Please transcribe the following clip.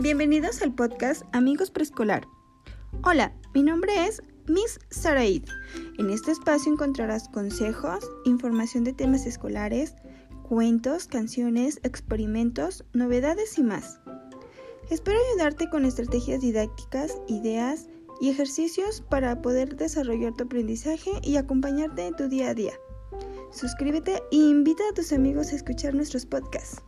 Bienvenidos al podcast Amigos Preescolar. Hola, mi nombre es Miss Saraid. En este espacio encontrarás consejos, información de temas escolares, cuentos, canciones, experimentos, novedades y más. Espero ayudarte con estrategias didácticas, ideas y ejercicios para poder desarrollar tu aprendizaje y acompañarte en tu día a día. Suscríbete e invita a tus amigos a escuchar nuestros podcasts.